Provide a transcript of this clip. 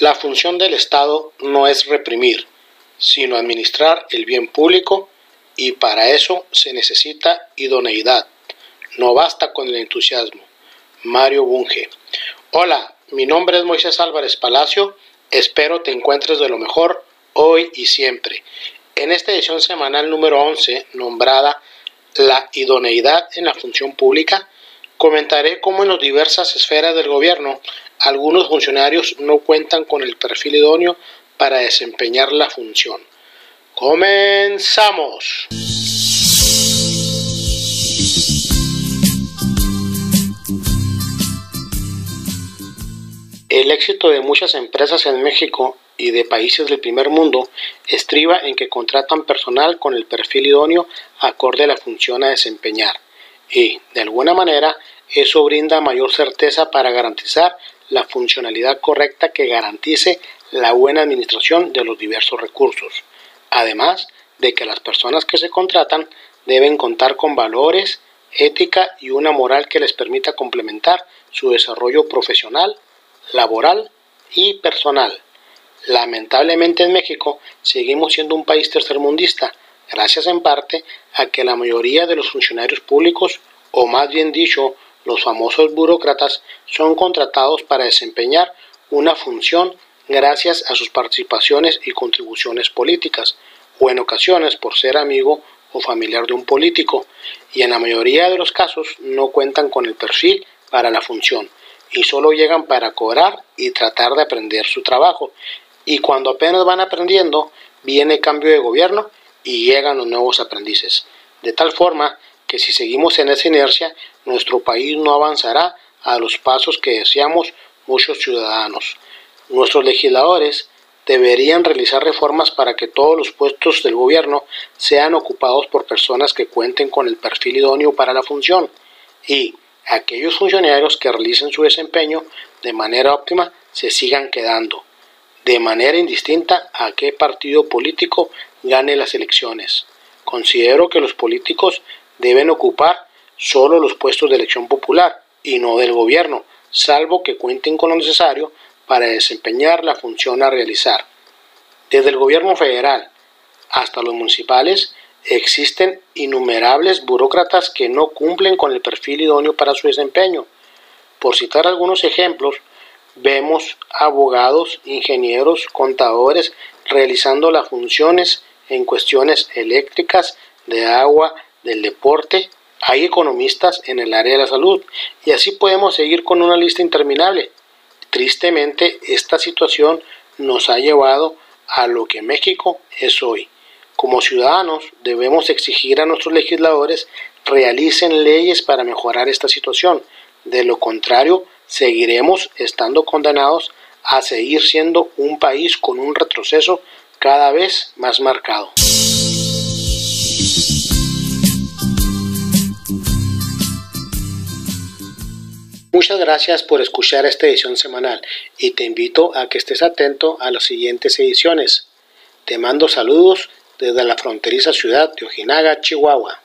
La función del Estado no es reprimir, sino administrar el bien público y para eso se necesita idoneidad. No basta con el entusiasmo. Mario Bunge. Hola, mi nombre es Moisés Álvarez Palacio. Espero te encuentres de lo mejor hoy y siempre. En esta edición semanal número 11, nombrada La idoneidad en la función pública, comentaré cómo en las diversas esferas del gobierno algunos funcionarios no cuentan con el perfil idóneo para desempeñar la función. Comenzamos. El éxito de muchas empresas en México y de países del primer mundo estriba en que contratan personal con el perfil idóneo acorde a la función a desempeñar y, de alguna manera, eso brinda mayor certeza para garantizar la funcionalidad correcta que garantice la buena administración de los diversos recursos, además de que las personas que se contratan deben contar con valores, ética y una moral que les permita complementar su desarrollo profesional, laboral y personal. Lamentablemente en México seguimos siendo un país tercermundista, gracias en parte a que la mayoría de los funcionarios públicos, o más bien dicho, los famosos burócratas son contratados para desempeñar una función gracias a sus participaciones y contribuciones políticas, o en ocasiones por ser amigo o familiar de un político, y en la mayoría de los casos no cuentan con el perfil para la función, y solo llegan para cobrar y tratar de aprender su trabajo, y cuando apenas van aprendiendo, viene cambio de gobierno y llegan los nuevos aprendices, de tal forma que si seguimos en esa inercia, nuestro país no avanzará a los pasos que deseamos muchos ciudadanos. Nuestros legisladores deberían realizar reformas para que todos los puestos del gobierno sean ocupados por personas que cuenten con el perfil idóneo para la función y aquellos funcionarios que realicen su desempeño de manera óptima se sigan quedando, de manera indistinta a qué partido político gane las elecciones. Considero que los políticos deben ocupar solo los puestos de elección popular y no del gobierno, salvo que cuenten con lo necesario para desempeñar la función a realizar. Desde el gobierno federal hasta los municipales existen innumerables burócratas que no cumplen con el perfil idóneo para su desempeño. Por citar algunos ejemplos, vemos abogados, ingenieros, contadores realizando las funciones en cuestiones eléctricas, de agua, del deporte, hay economistas en el área de la salud y así podemos seguir con una lista interminable. Tristemente, esta situación nos ha llevado a lo que México es hoy. Como ciudadanos debemos exigir a nuestros legisladores realicen leyes para mejorar esta situación. De lo contrario, seguiremos estando condenados a seguir siendo un país con un retroceso cada vez más marcado. Muchas gracias por escuchar esta edición semanal y te invito a que estés atento a las siguientes ediciones. Te mando saludos desde la fronteriza ciudad de Ojinaga, Chihuahua.